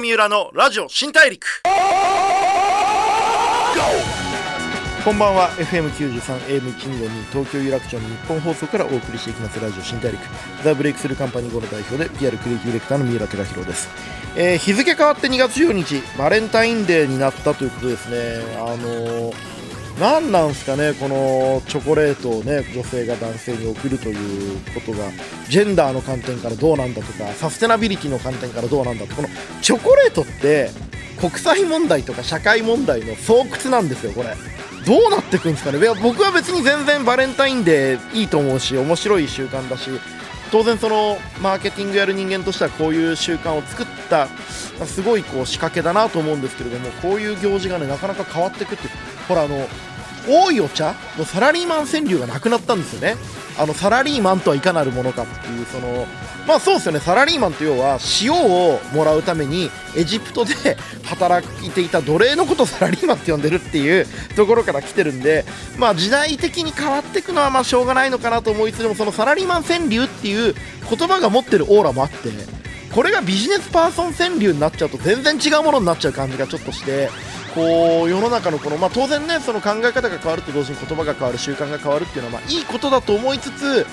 三浦のラジオ新大陸。こんばんは。FM93 AM122 東京有楽町の日本放送からお送りしていきますラジオ新大陸。ザ・ブレイクスルーカンパニー号の代表で PR クリエイティブディレクターの三浦貴弘です、えー日付変わって2月14日バレンタインデーになったということですね。あのー何なんすかね、このチョコレートをね、女性が男性に送るということが、ジェンダーの観点からどうなんだとか、サステナビリティの観点からどうなんだと、このチョコレートって、国際問題とか社会問題の巣窟なんですよ、これ。どうなっていくんですかねいや僕は別に全然バレンタインデーいいと思うし面白い習慣だし当然そのマーケティングやる人間としてはこういう習慣を作ったすごいこう仕掛けだなと思うんですけれどもこういう行事がねなかなか変わっていくってほらあの多いお茶のサラリーマン川柳がなくなったんですよね。あのサラリーマンとはいかなるものかっていうそのまあそうですよね。サラリーマンと要は塩をもらうためにエジプトで 働いていた奴隷のことをサラリーマンって呼んでるっていうところから来てるんでまあ時代的に変わっていくのはまあしょうがないのかなと思いつつもそのサラリーマン川柳っていう言葉が持ってるオーラもあってこれがビジネスパーソン川柳になっちゃうと全然違うものになっちゃう感じがちょっとしてこう世の中のこの、まあ、当然ねその考え方が変わると同時に言葉が変わる習慣が変わるっていうのはまあいいことだと思いつつ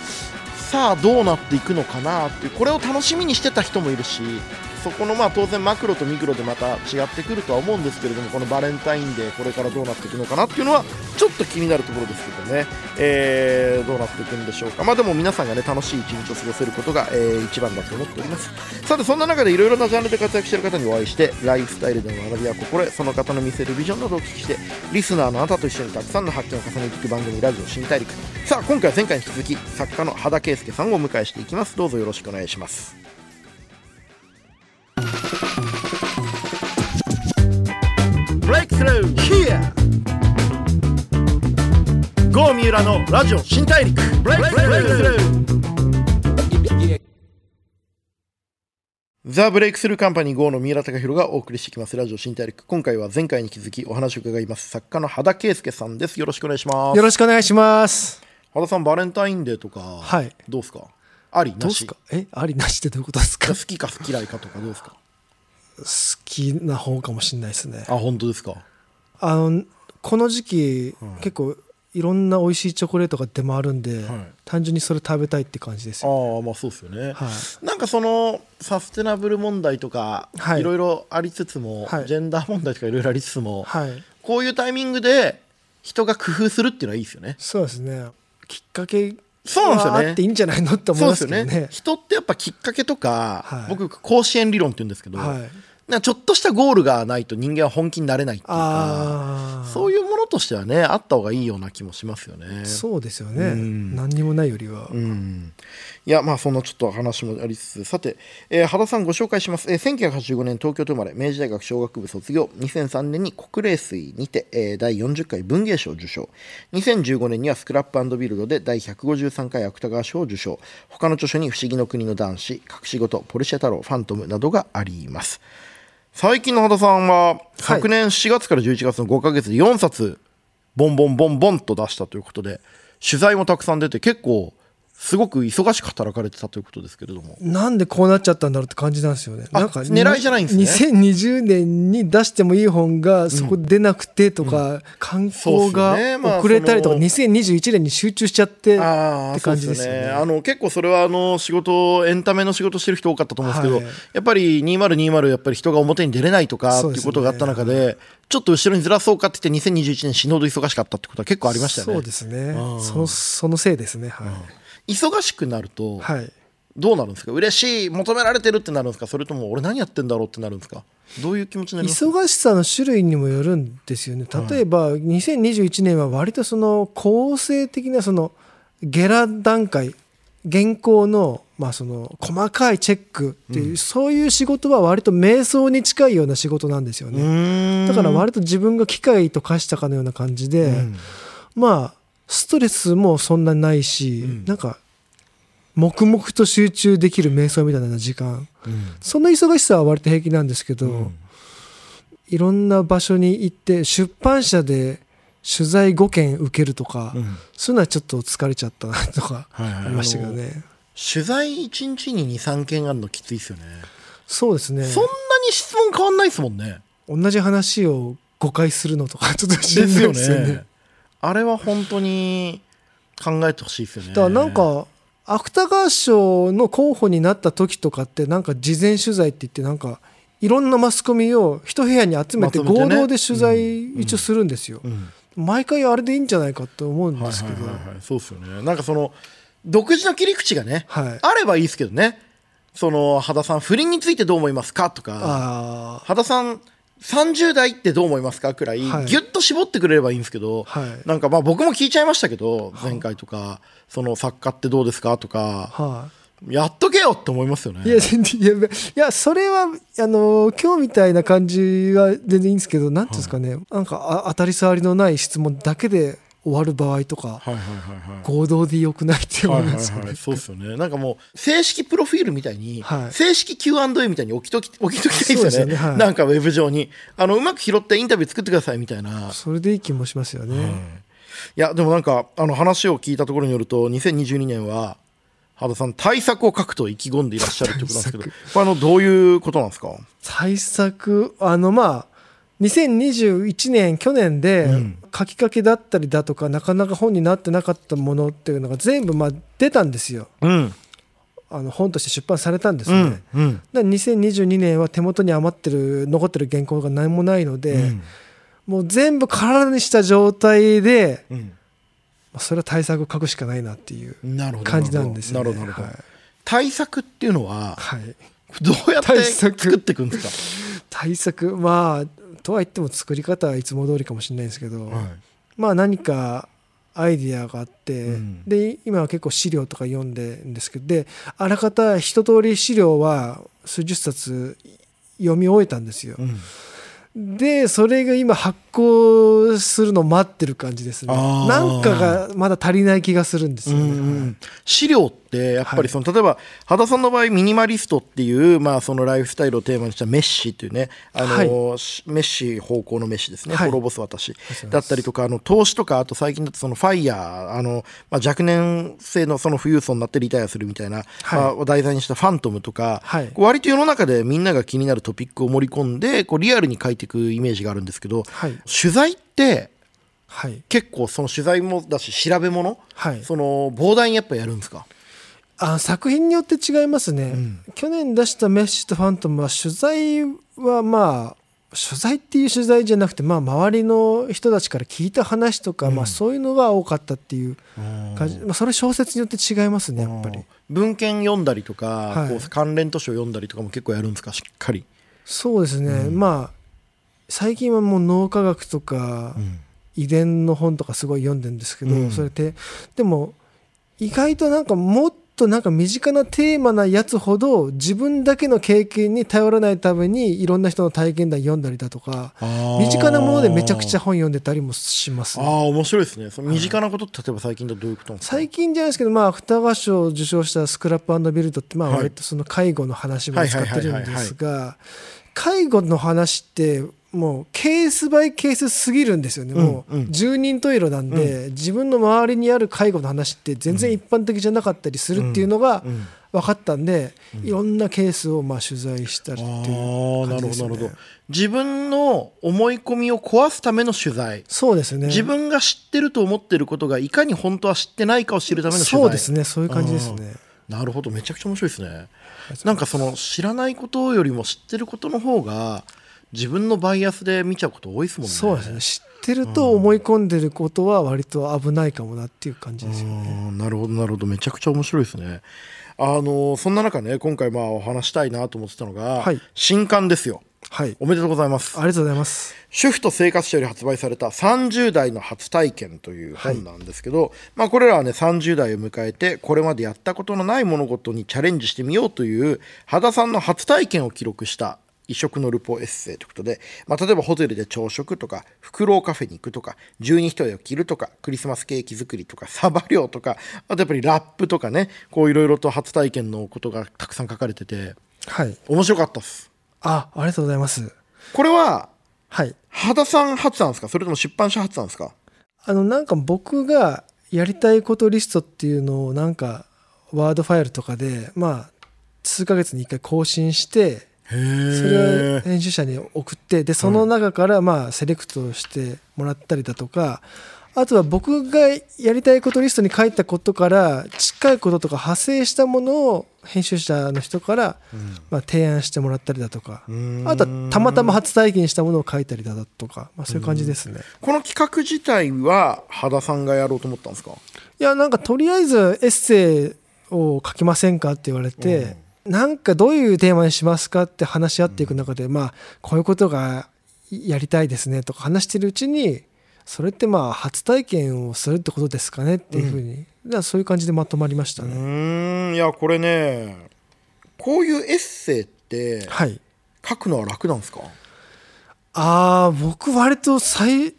さあどうなっていくのかなっていうこれを楽しみにしてた人もいるしそこのまあ当然マクロとミクロでまた違ってくるとは思うんですけれどもこのバレンタインデーこれからどうなっていくのかなっていうのはちょっと気になるところですけどね、えーどうなっていくんでしょうか。まあでも皆さんがね楽しい一日を過ごせることが、えー一番だと思っております。さてそんな中でいろいろなジャンルで活躍している方にお会いしてライフスタイルでの学びや心得その方の見せるビジョンなどをお聞きしてリスナーのあなたと一緒にたくさんの発見を重ねていく番組ラジオ新大陸。さあ今回は前回に引き続き作家の羽田圭介さんをお迎えしていきます。どうぞよろしくお願いします。Breakthrough here. 郷三浦のラジオ新大陸。Breakthrough. ザ・ブレイクスルーカンパニー GO の三浦貴大がお送りしていきますラジオ新大陸。今回は前回に気づきお話を伺います。作家の羽田圭介さんです。よろしくお願いします。よろしくお願いします。羽田さんバレンタインデーとか、はい。どうですか？ありどなし。うすか？え？ありなしってどういうことですか？好好きか嫌いかとかどうですか？きな方かもしれないですね。あ本当ですか？あの、この時期、うん結構いろんな美味しいチョコレートが出回るんで、はい単純にそれ食べたいって感じですよ。ああまあそうですよね、はい。なんかそのサステナブル問題とか、はいいろいろありつつも、はいジェンダー問題とかいろいろありつつも、はい。こういうタイミングで人が工夫するっていうのはいいですよね。そうですね。きっかけそうなんですよねはあっていいんじゃないのって思いますね。人ってやっぱきっかけとか、はい僕甲子園理論って言うんですけど、はい。なちょっとしたゴールがないと人間は本気になれないっていうか。そういうものとしてはねあった方がいいような気もしますよね。そうですよね。うん何にもないよりは。うん、いやまあそんなちょっと話もありつつさて、えー、羽田さんご紹介します、えー、1985年東京都生まれ明治大学商学部卒業2003年に国霊水にて、えー第40回文芸賞を受賞2015年にはスクラップビルドで第153回芥川賞を受賞他の著書に「不思議の国の男子」「隠し事」「ポルシェ太郎」「ファントム」などがあります最近の羽田さんは昨年4月から11月の5ヶ月で4冊ボンボンボンボンと出したということで取材もたくさん出て結構すごく忙しく働かれてたということですけれどもなんでこうなっちゃったんだろうって感じなんですよね。あなんか狙いじゃないんですね2020年に出してもいい本がそこで出なくてとか、うっすよねまあが遅れたりとか、その2021年に集中しちゃってああって感じですよね。あの結構それはあの仕事エンタメの仕事してる人多かったと思うんですけど、はいやっぱり2020やっぱり人が表に出れないとかっていうことがあった中でちょっと後ろにずらそうかって言って2021年死ぬほど忙しかったってことは結構ありましたよねそうですねうん。そのそのせいですね。はい。忙しくなるとはい。どうなるんですか？嬉しい求められてるってなるんですか？それとも俺何やってんだろうってなるんですか？どういう気持ちになります？忙しさの種類にもよるんですよね。例えば、2021年は割とその構成的なそのゲラ段階、原稿のまあその細かいチェックっていう、そういう仕事は割と瞑想に近いような仕事なんですようね。だから割と自分が機械と化したかのような感じで、うん。まあストレスもそんなないし、うん。なんか黙々と集中できる瞑想みたいな時間。その忙しさは割と平気なんですけど、うん。いろんな場所に行って出版社で取材5件受けるとか、うん。そういうのはちょっと疲れちゃったなとかありましたけどね、取材1日に23件あるのきついですよね。そうですね。そんなに質問変わんないですもんね。同じ話を誤解するのとかちょっとしんですよどいですよねねあれは本当に考えてほしいですよね。だからなんか芥川賞の候補になった時とかってなんか事前取材って言ってなんかいろんなマスコミを一部屋に集めて合同で取材一応するんですよ、うん。毎回あれでいいんじゃないかと思うんはいはいですけど、はいはいそうですよね。なんかその独自の切り口がね、はい。あればいいですけどね。その羽田さん不倫についてどう思いますかとか。あ羽田さん30代ってどう思いますかくらいギはい。ュッと絞ってくれればいいんですけど、はい。なんかまあ僕も聞いちゃいましたけど前回とかその作家ってどうですかとかあはやっとけよって思いますよね。いいや全然いやいやそれはあの今日みたいな感じは全然いいんですけどなんていうんですかね、なんかあ当たり障りのない質問だけで終わる場合とかはいはいはいはい。合同でよくないってはい思うんですよね。はいはい、そうですよね。なんかもう、正式プロフィールみたいに、はい。正式 Q&A みたいに置きとき、置きときたいですよね。ねはい。なんかウェブ上に。あの、うまく拾ってインタビュー作ってくださいみたいな。それでい。い気もしますよね、いや、でもなんか、あの話を聞いたところによると、2022年は、羽田さん、対策を書くと意気込んでいらっしゃるってことなんですけど、これあの、どういうことなんですか？対策あのまあ2021年去年でうん書きかけだったりだとかなかなか本になってなかったものっていうのが全部まあ出たんですようん。あの本として出版されたんですよね、うん。うん。だから2022年は手元に余ってる残ってる原稿が何もないので、うんもう全部体にした状態でうん。まあそれは対策を書くしかないなっていう。感じなんですよね対策っていうのは、はい、どうやって対策作っていくんです 対策まあとは言っても作り方はいつも通りかもしれないですけど、かはい。まあ何かアイディアがあって、うん。で今は結構資料とか読んでるんですけどであらかた一通り資料は数十冊読み終えたんですよ。うん。でそれが今発行するの待ってる感じですね。なんかがまだ足りない気がするんですよね、うんうん。資料ってやっぱりその、例えば羽田さんの場合ミニマリストっていう、まあ、そのライフスタイルをテーマにしたメッシっていうねあの、しメッシ方向のメッシですね、はい。滅ぼす私す。だったりとかあの投資とかあと最近だとそのファイヤーあの、まあ、若年性のその富裕層になってリタイアするみたいな、はい。まあ、を題材にしたファントムとか、割と世の中でみんなが気になるトピックを盛り込んでこうリアルに書いていくイメージがあるんですけど、はい。取材ってはい。結構その取材もだし調べ物、はい。その膨大にやっぱやるんですか？あ作品によって違いますね、ん。去年出した「メッシとファントム」は取材はまあ取材っていう取材じゃなくて、まあ、周りの人たちから聞いた話とか、まあ、そういうのが多かったっていう感じ、まあ、それ小説によって違いますねやっぱり。文献読んだりとか、はい。こう関連図書読んだりとかも結構やるんですかしっかり、そうですね、まあ最近はもう脳科学とか遺伝の本とかすごい読んでるんですけど、うん。それってでも意外となんかもっとなんか身近なテーマなやつほど自分だけの経験に頼らないためにいろんな人の体験談読んだりだとか身近なものでめちゃくちゃゃ本読んでたりもしますああ面白いですね。その身近なことって例えば最近だとどういうこと最近じゃないですけど、まあ、芥川賞を受賞したスクラップビルドって、まあ、はい。割とその介護の話も使ってるんですが、介護の話って、もうケースバイケースすぎるんですよね、もうん。ううん十人十色なんで、自分の周りにある介護の話って全然一般的じゃなかったりするっていうのがうん分かったんで、いろんなケースをまあ取材したりっていうああなるほ感じですよねどなるほど。自分の思い込みを壊すための取材。そうですね。自分が知ってると思ってることがいかに本当は知ってないかを知るための取材。そうですねそういう感じですね。なるほど。めちゃくちゃ面白いですね。なんかその知らないことよりも知ってることの方が自分のバイアスで見ちゃうこと多いですもんね。そうですね。知ってると思い込んでることは割と危ないかもなっていう感じですよね。うん。なるほどなるほど。めちゃくちゃ面白いですね。あのそんな中ね今回まあお話したいなと思ってたのが、はい。新刊ですよ。はい。おめでとうございます。ありがとうございます。主婦と生活者より発売された30代の初体験という本なんですけど、まあこれらはね30代を迎えてこれまでやったことのない物事にチャレンジしてみようという羽田さんの初体験を記録した異色のルポエッセイということで、まあ、例えばホテルで朝食とかフクロウカフェに行くとか十二人を着るとかクリスマスケーキ作りとかサバ漁とかあとやっぱりラップとかねこういろいろと初体験のことがたくさん書かれててはい。面白かったです。あありがとうございます。これははい。羽田さん初なんですか？それとも出版社初なんですか？あのなんか僕がやりたいことリストっていうのをなんかワードファイルとかでまあ数ヶ月に1回更新してへそれを編集者に送ってでその中からまあセレクトしてもらったりだとかあとは僕がやりたいことリストに書いたことから近いこととか派生したものを編集者の人からまあ提案してもらったりだとかあとはたまたま初体験したものを書いたりだとかまあそういう感じですね。この企画自体は羽田さんがやろうと思ったんですか？いやなんかとりあえずエッセイを書きませんかって言われてなんかどういうテーマにしますかって話し合っていく中でまあこういうことがやりたいですねとか話してるうちにそれってまあ初体験をするってことですかねっていうふうに、だからそういう感じでまとまりましたうね。ーんいやこれねこういうエッセイってはい。書くのは楽なんですか？ああ僕割と最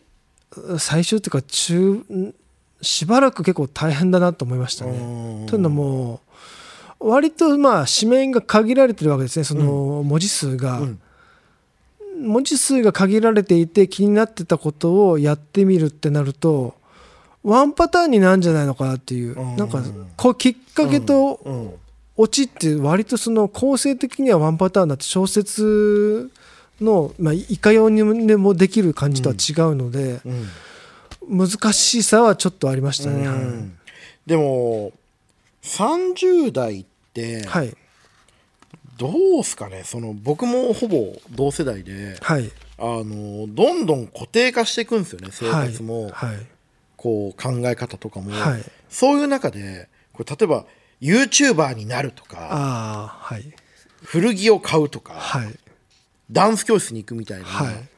最初っていうか中んしばらく結構大変だなと思いましたね。というのも割とまあ紙面が限られてるわけですね。その文字数が、うん。文字数が限られていて気になってたことをやってみるってなるとワンパターンになるんじゃないのかなっていう。うん。なんかこうきっかけとうん。オチって割とその構成的にはワンパターンだって小説の、まあ、いかようにでもできる感じとは違うので、うん。難しさはちょっとありましたね。うん。でも30代はい、はい。どうすかねその僕もほぼ同世代ではい。あのどんどん固定化していくんですよね生はい。活も、はい。こう考え方とかも、はい。そういう中でこれ例えば YouTuber になるとか古着を買うとか、はい。ダンス教室に行くみたいなはい。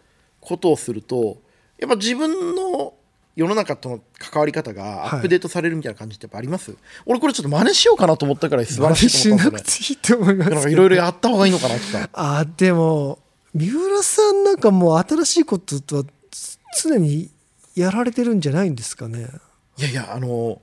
ことをするとやっぱ自分の世の中との関わり方がアップデートされるみたいな感じってやっぱあります、俺これちょっと真似しようかなと思ったからい素晴らしいしなくと思ったんでていいと思いますいろいろやった方がいいのかなってさあでも三浦さんなんかもう新しいこととは常にやられてるんじゃないんですかね。いやいやあの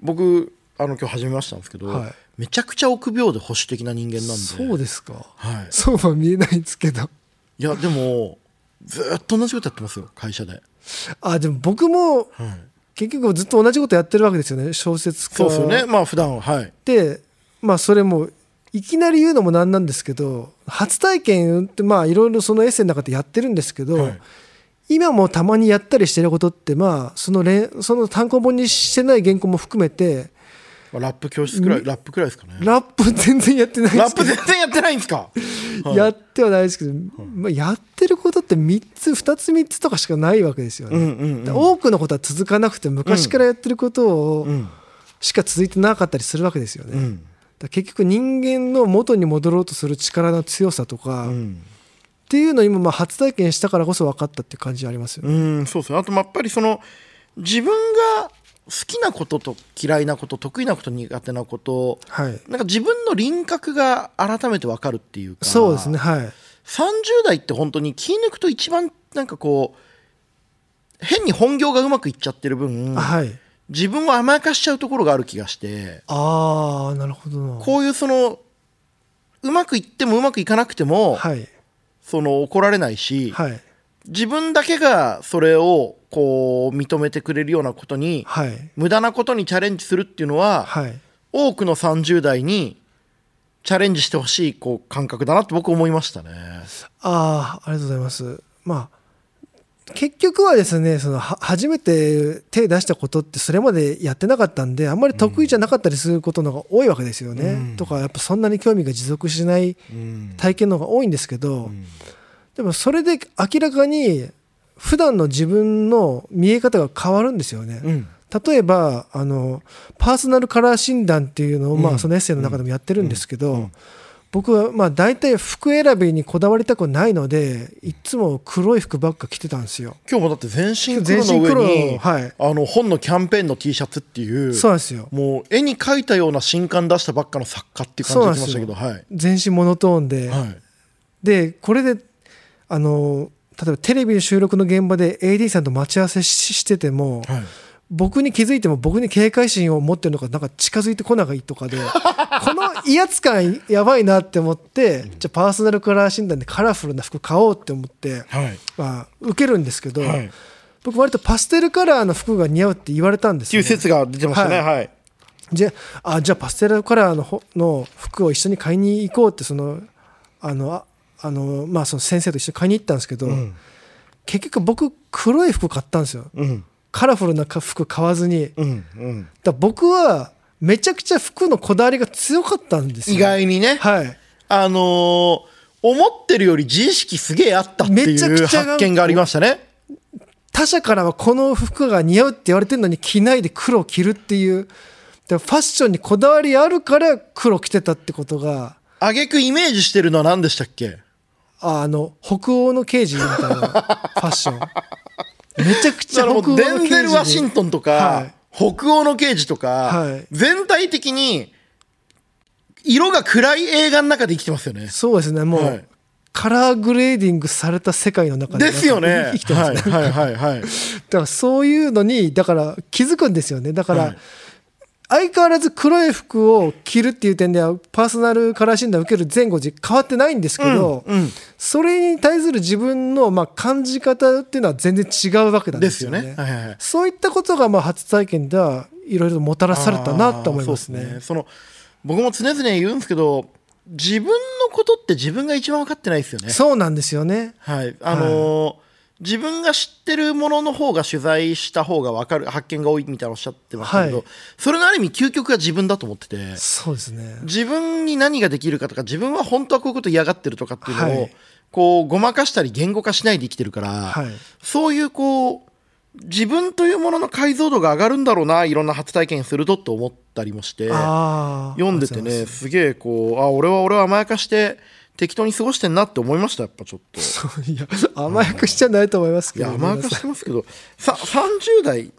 僕あの今日始めましたんですけど、はい。めちゃくちゃ臆病で保守的な人間なんで。そうですか。はい、そうは見えないんですけど。いやでもずーっと同じことやってますよ会社で、あでも僕もはい、結局ずっと同じことやってるわけですよね。小説家。そうですよね。まあ普段は。はい。でまあそれもいきなり言うのもなんなんですけど初体験ってまあいろいろそのエッセイの中でやってるんですけど、はい。今もたまにやったりしてることってまあそのれんその単行本にしてない原稿も含めてまあラップ教室くらいラップくらいですかね。ラップ全然やってないラップ全然やってないんですか？はい。やってはないですけど、まあ、やってることって3つ2つ3つとかしかないわけですよね、うんうんうん多くのことは続かなくて昔からやってることをうん。しか続いてなかったりするわけですよね、だ結局人間の元に戻ろうとする力の強さとか、っうん。ていうのを今まあ初体験したからこそ分かったっていう感じありますよね、うんそうですね。あとまあやっぱりその自分が好きなことと嫌いなこと得意なこと苦手なことはい。なんか自分の輪郭が改めて分かるっていうかそうですねはい。30代って本当に気抜くと一番なんかこう変に本業がうまくいっちゃってる分、はい。自分を甘やかしちゃうところがある気がしてああなるほどな。こういうそのうまくいってもうまくいかなくても、はい。その怒られないし、はい。自分だけがそれをこう認めてくれるようなことにはい。無駄なことにチャレンジするっていうのは、はい。多くの30代にチャレンジしてほしいこう感覚だなって僕思いましたね。ああありがとうございます。まあ結局はですねそのは初めて手出したことってそれまでやってなかったんであんまり得意じゃなかったりすることの方が多いわけですよね、うん。とかやっぱそんなに興味が持続しないうん。体験の方が多いんですけど、うん。でもそれで明らかに普段の自分の見え方が変わるんですよね、うん。例えばあのパーソナルカラー診断っていうのを、まうん。あ、そのエッセイの中でもやってるんですけど、うん。うん。僕はまあ大体服選びにこだわりたくないのでいつも黒い服ばっか着てたんですよ。今日もだって全身全黒の上に、はい。あの本のキャンペーンの T シャツっていうそうなんですよ。もう絵に描いたような新刊出したばっかの作家っていう感じできましたけどはい。全身モノトーンで、はい。でこれであの例えばテレビの収録の現場で AD さんと待ち合わせししてても、はい。僕に気づいても僕に警戒心を持ってるのかなんか近づいてこないとかで この威圧感やばいなって思ってじゃあパーソナルカラー診断でカラフルな服買おうって思って、はい。まあ、受けるんですけど、はい。っ僕割とパステルカラーの服が似合うって言われたんですよ、ね、ていう説が出てましたね。ははい。じゃああじゃあパステルカラーのほの服を一緒に買いに行こうってそのあのああの、まあ、その先生と一緒に買いに行ったんですけど、うん。結局僕黒い服買ったんですよ。うん。カラフルな服買わずに。うんうん。ら僕はめちゃくちゃ服のこだわりが強かったんですよ。意外にね。はい。あのー思ってるより自意識すげえあったってめちゃいうくちゃ発見がありましたね。他者からはこの服が似合うって言われてるのに着ないで黒を着るっていう。でファッションにこだわりあるから黒着てたってことが。あげくイメージしてるのは何でしたっけ？ああの北欧の刑事みたいな ファッション。めちゃくちゃ北欧の刑事デンゼル・ワシントンとか、はい。北欧の刑事とか、はい。全体的に色が暗い映画の中で生きてますよね。そうですね。もう、はい。カラーグレーディングされた世界の中でですよね。生きてますね、はいはいはいはい。だからそういうのにだから気づくんですよね。だから、はい相変わらず黒い服を着るっていう点ではパーソナルカラー診断を受ける前後時変わってないんですけど、うんうん。それに対する自分のまあ感じ方っていうのは全然違うわけなんでですすよね。よね。はいはいはい。そういったことがまあ初体験ではいろいろもたらされたなと思いますあーそうね。その僕も常々言うんですけど自分のことって自分が一番分かってないですよね。そうなんですよね。はい。あのー自分が知ってるものの方が取材した方が分かる発見が多いみたいなおっしゃってましたけど、はいそれのある意味究極が自分だと思っててそうですね。自分に何ができるかとか自分は本当はこういうこと嫌がってるとかっていうのを、はいこうごまかしたり言語化しないで生きてるから、はい。そういうこう自分というものの解像度が上がるんだろうないろんな初体験するとって思ったりもして。読んでてねすげえこうあ俺は俺は甘やかして適当に過ごしてんなって思いましたやっぱちょっと。そ ういや甘やかしちゃないと思いますけど、いや甘やかしてますけど。さ30代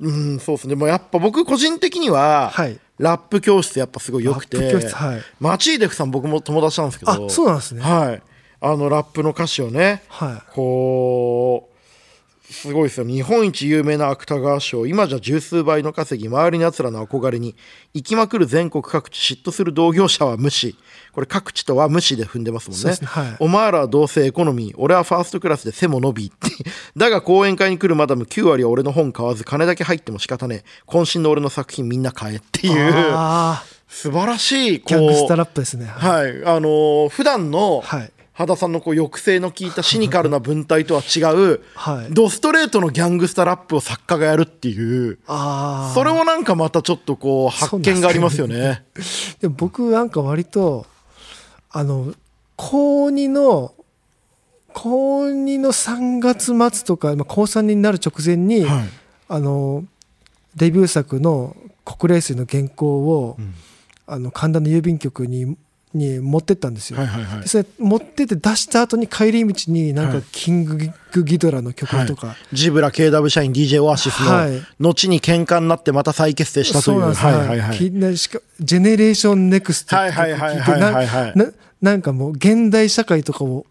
うんそうですね。もうやっぱ僕個人的には、はい。ラップ教室やっぱすごい良くて。ラップ教室はい。マチーデフさん僕も友達なんですけど。あそうなんですね。はい。あのラップの歌詞をねはい。こうすごいですよ。日本一有名な芥川賞。今じゃ十数倍の稼ぎ周りの奴らの憧れに行きまくる全国各地嫉妬する同業者は無視。これ各地とは無視で踏んでますもんね。ね。はい。お前らはどうせエコノミー俺はファーストクラスで背も伸び。っ てだが講演会に来るマダム9割は俺の本買わず金だけ入っても仕方ねえ。渾身の俺の作品みんな買えっていう。素晴らしいこう。ギャングスタラップですね。はい、あのー普段のはい羽田さんのこう抑制の効いたシニカルな文体とは違う、はいドストレートのギャングスタラップを作家がやるっていうああ。それもなんかまたちょっとこう発見がありますよね。でも僕なんか割とあの高2の高2の3月末とか、まあ、高3になる直前に、はいあのデビュー作の「国霊水」の原稿を、あの神田の郵便局にに持ってったんですよ。はいはいはい。でそれ持ってって出した後に帰り道になんかはい。キングギドラの曲とか、ジブラ KW 社員 DJ オアシスのはい。後に喧嘩になってまた再結成したという。そうなんです。はいはいはい。ジェネレーションネクストってはいはいはいはいはいはいなななんかもう現代社会とかを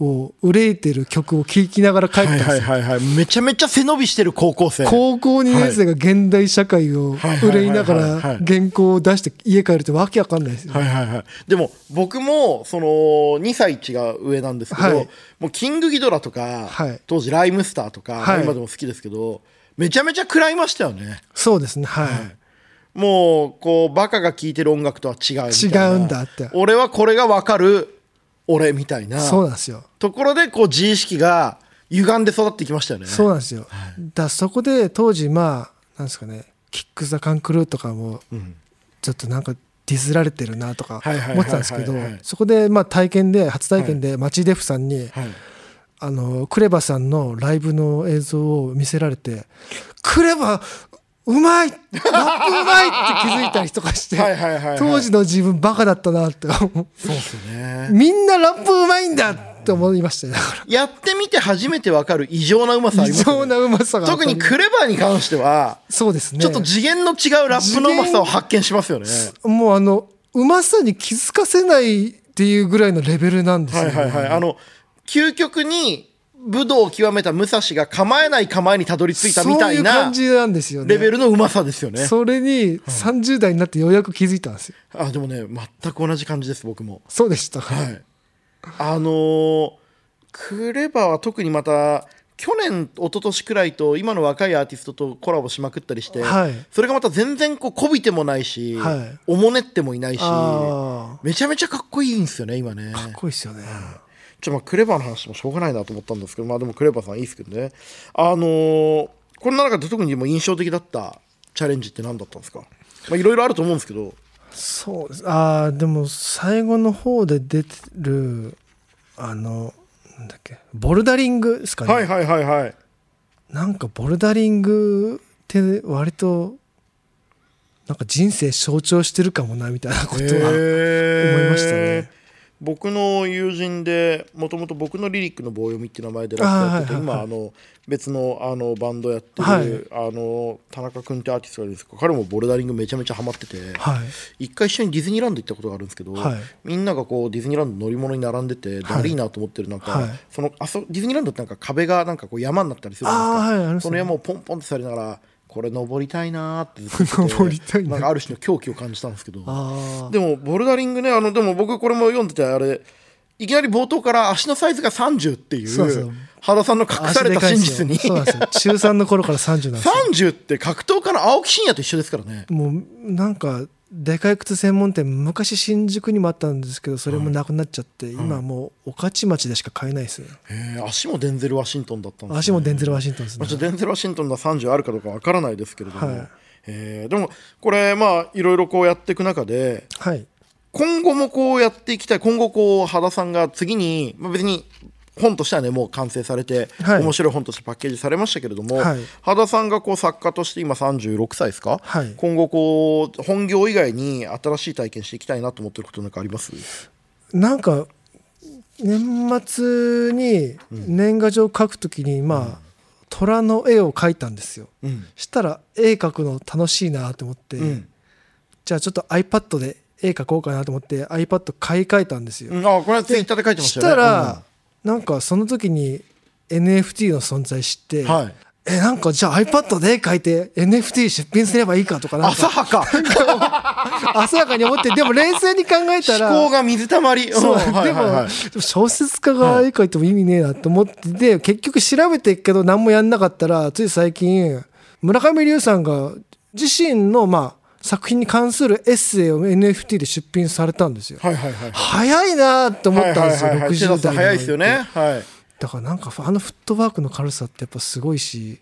を憂いてる曲を聴きながら帰ったんはいですよ、はいはいはいめちゃめちゃ背伸びしてる高校生。高校2年生が現代社会をはいはいはいはい。憂いながはいら原稿を出して家帰るってわけわかんないですよ、はいはいはい、でも僕もその2歳違う上なんですけど、はい。もうキングギドラとか、はい。当時ライムスターとか、はい。今でも好きですけどめちゃめちゃ食らいましたよね。そうですねはい、もうこうバカが聴いてる音楽とは違うみたいな。違うんだって。俺はこれが分かる俺みたいな。そうなんですよ。ところでこう自意識が歪んで育ってきましたよね。そうなんですよ、だからそこで当時まあなんですかねキック・ザ・カン・クルーとかもん。ちょっとなんかディスられてるなとかはいはいはいはい思ってたんですけどはいはいそこでまあ体験で初体験でマチデフさんにはい。あのクレバさんのライブの映像を見せられてクレバうまい！ラップうまいって気づいたりとかして当時の自分バカだったなって思う。そうですね。みんなラップうまいんだって思いましたよだかやってみて初めて分かる異常なうまさあら異りますよね。常なうまさが特にクレバーに関してはそうですね。ちょっと次元の違うラップのうまさを発見しますよね。もうあのうまさに気づかせないっていうぐらいのレベルなんですよ、ね、はいはいはい。あの、究極に武道を極めた武蔵が構えない構えにたどり着いたみたいな感じなんですよね。レベルのうまさですよね。それに30代になってようやく気づいたんですよ。あ、でもね、全く同じ感じです、僕も。そうでした、はい。あのークレバーは特にまた、去年一昨年くらいと今の若いアーティストとコラボしまくったりして、はい。それがまた全然こうこびてもないし、はい。おもねってもいないしあめちゃめちゃかっこいいんですよね今ね。あかっこいいですよね、ちょまあクレバーの話もしょうがないなと思ったんですけどまあでもクレバーさんいいですけどね。あのーこの中で特にもう印象的だったチャレンジって何だったんですか？まあいろいろあると思うんですけど。そうです。ああでも最後の方で出てるあのなんだっけ？ボルダリングですかね、はいはいはいはい。なんかボルダリングって割となんか人生象徴してるかもなみたいなことは、思いましたね僕の友人でもともと僕のリリックの棒読みっていう名前でラップやってて今あの別のあのバンドやってる、はい。あの田中君ってアーティストがいるんですけど彼もボルダリングめちゃめちゃハマってて、はい。一回一緒にディズニーランド行ったことがあるんですけど、はい。みんながこうディズニーランド乗り物に並んでて、だるいなと思ってるなんか、はい。そのあそディズニーランドってなんか壁がなんかこう山になったりするじゃないですか、その山をポンポンってされながらこれ登りたいなーってずっ登りたいな。なんかある種の狂気を感じたんですけど。あでもボルダリングねあのでも僕これも読んでてあれいきなり冒頭から足のサイズが30っていそう原さんの隠あされた真実に。そうなんですよ。中3の頃から30なんですよ。30って格闘家の青木真也と一緒ですからね。もうなんかでかい靴専門店昔新宿にもあったんですけどそれもなくなっちゃって、今もう御徒町でしか買えないですよへー足もデンゼル・ワシントンだったんですね。足もデンゼル・ワシントンですね。まあ、デンゼル・ワシントンが30あるかどうかわからないですけれども、はい。えーでもこれまあいろいろこうやっていく中ではい。今後もこうやっていきたい今後こう羽田さんが次に、まあ、別に本としてはねもう完成されて、はい。面白い本としてパッケージされましたけれども、はい。羽田さんがこう作家として今36歳ですか、はい。今後こう本業以外に新しい体験していきたいなと思ってることなんかあります？なんか年末に年賀状書くときにまあ虎の絵を描いたんですよ。うん。したら絵描くの楽しいなと思って、うん。じゃあちょっと iPad で絵描こうかなと思って iPad 買い替えたんですよ、うん。あこれはツイッターで書いてまししたよねら、なんかその時に NFT の存在知って、うんはい。えなんかじゃあ iPad で絵描いて NFT 出品すればいいかとかなん浅かはか。浅はかに思ってでも冷静に考えたら思考が水たまり。そう、はいはいでも小説家が絵描いても意味ねえなと思ってで結局調べてっけど何もやんなかったらつい最近村上龍さんが自身のまあ作品に関するエッセイを NFT で出品されたんですよ。はいはいはい。早いなって思ったんですよ、はいはいはいはい。手出60す代早いですよね。はい。だからなんかあのフットワークの軽さってやっぱすごいし、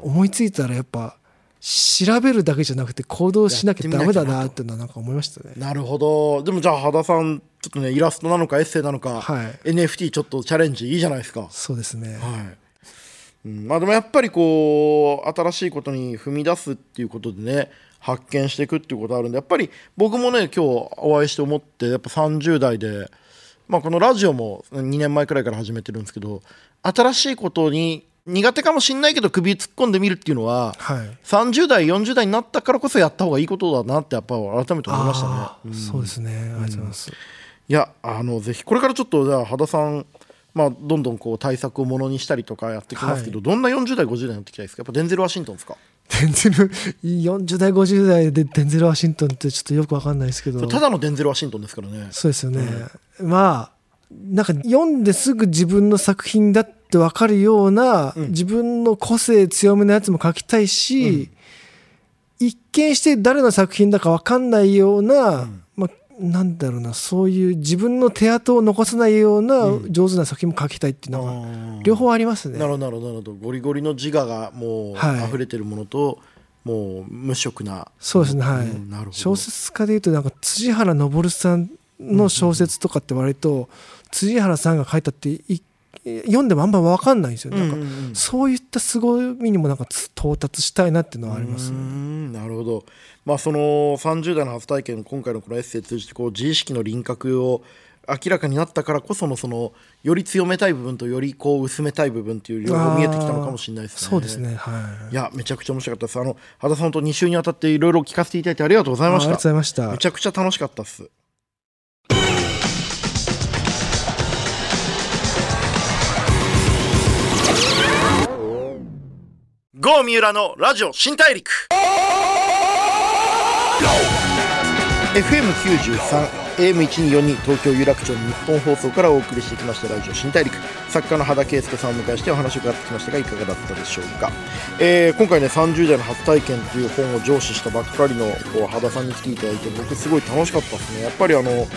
思いついたらやっぱ調べるだけじゃなくて行動しなきゃダメだなっていうのはなんか思いましたね。なるほど。でもじゃあ羽田さんちょっとねイラストなのかエッセイなのか、はい。NFT ちょっとチャレンジいいじゃないですか。そうですね。はい、うん、まあでもやっぱりこう新しいことに踏み出すっていうことでね発見していくっていうことあるんでやっぱり僕もね今日お会いして思ってやっぱ30代で、まあ、このラジオも2年前くらいから始めてるんですけど新しいことに苦手かもしんないけど首突っ込んでみるっていうのははい。30代40代になったからこそやった方がいいことだなってやっぱ改めて思いましたねあ。ーそうですね。ありがとうございます。いやあのぜひこれからちょっとじゃあ羽田さんまあどんどんこう対策をものにしたりとかやってきますけど、どんな40代50代になっていきたいですか？やっぱデンゼル・ワシントンですか？デンゼル40代50代でデンゼル・ワシントンってちょっとよくわかんないですけど。ただのデンゼル・ワシントンですからね。そうですよね、まあなんか読んですぐ自分の作品だってわかるような、自分の個性強めのやつも書きたいし、一見して誰の作品だかわかんないような、まあなんだろうなそういう自分の手跡を残さないような上手な作品も書きたいっていうのが両方ありますね。なるほどなるほど。なるほどゴリゴリの自我がもうはい。溢れてるものと、もう無色な。そうですねはい、うんなるほど。小説家でいうとなんか辻原昇さんの小説とかって割と辻原さんが書いたってい読んでもあんま分かんないんですよ、なんかうんうんうん。そういった凄みにもなんかつ到達したいなっていうのはありますね、んなるほど、まあ、その30代の初体験今回のこのエッセイ通じてこう自意識の輪郭を明らかになったからこそのそのより強めたい部分とよりこう薄めたい部分っていう両方見えてきたのかもしれないですね。そうですね。はい。いやめちゃくちゃ面白かったです。あの羽田さんと2週にわたっていろいろ聞かせていただいてありがとうございましあありがとうござたいました。めちゃくちゃ楽しかったっす。郷三浦のラジオ新大陸 FM93 AM1242 東京有楽町の日本放送からお送りしてきましたラジオ新大陸。作家の羽田圭介さんをお迎えしてお話を伺ってきましたがいかがだったでしょうか、えー今回ね30代の初体験という本を上司したばっかりのこう羽田さんに来ていただいて僕すごい楽しかったですね。やっぱりあの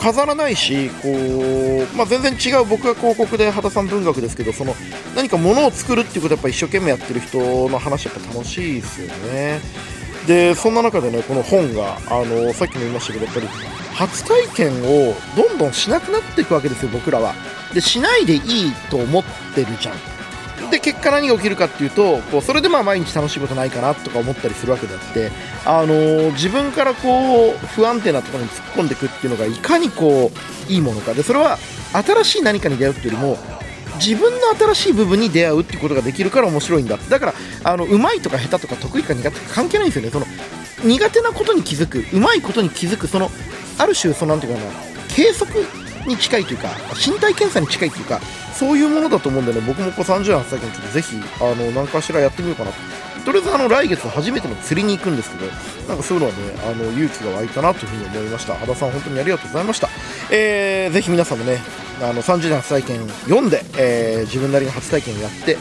飾らないしこう、まあ、全然違う僕が広告で羽田さん文学ですけどその何か物を作るっていうことをやっぱ一生懸命やってる人の話やっぱ楽しいですよね。でそんな中でねこの本があのさっきも言いましたけどやっぱり初体験をどんどんしなくなっていくわけですよ僕らは。でしないでいいと思ってるじゃん。で結果何が起きるかっていうとこうそれでまあ毎日楽しいことないかなとか思ったりするわけであって、あのー自分からこう不安定なところに突っ込んでいくっていうのがいかにこういいものか。でそれは新しい何かに出会うっていうよりも自分の新しい部分に出会うってことができるから面白いんだ。だからあのうまいとか下手とか得意か苦手か関係ないんですよね。その苦手なことに気づくうまいことに気づくそのある種そのなんていうかな計測に近いというか身体検査に近いというかそういうものだと思うんでね。僕もこう30代最近ちょっとぜひあの何かしらやってみようかなと。とりあえずあの来月初めての釣りに行くんですけどなんかそういうのはねあの勇気が湧いたなというふうに思いました。羽田さん本当にありがとうございました、えー、ぜひ皆さんもねあの30代の初体験読んで、えー自分なりの初体験をやって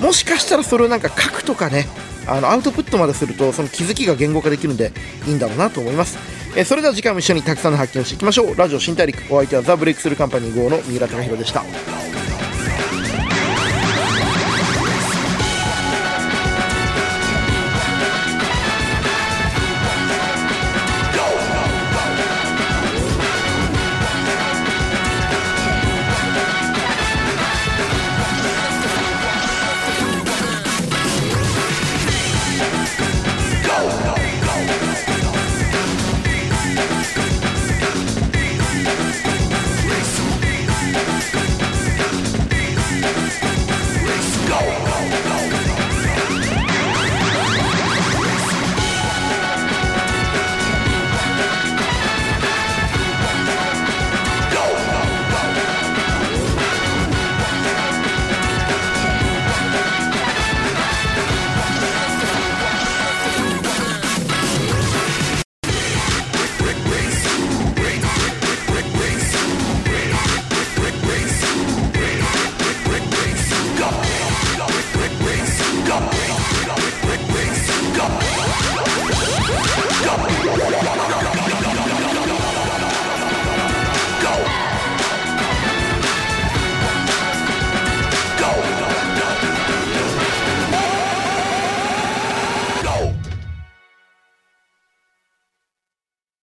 もしかしたらそれをなんか書くとかねあのアウトプットまでするとその気づきが言語化できるんでいいんだろうなと思います、えーそれでは次回も一緒にたくさんの発見をしていきましょう。ラジオ新大陸お相手はザ・ブレイクスルーカンパニー号の三浦貴大でした。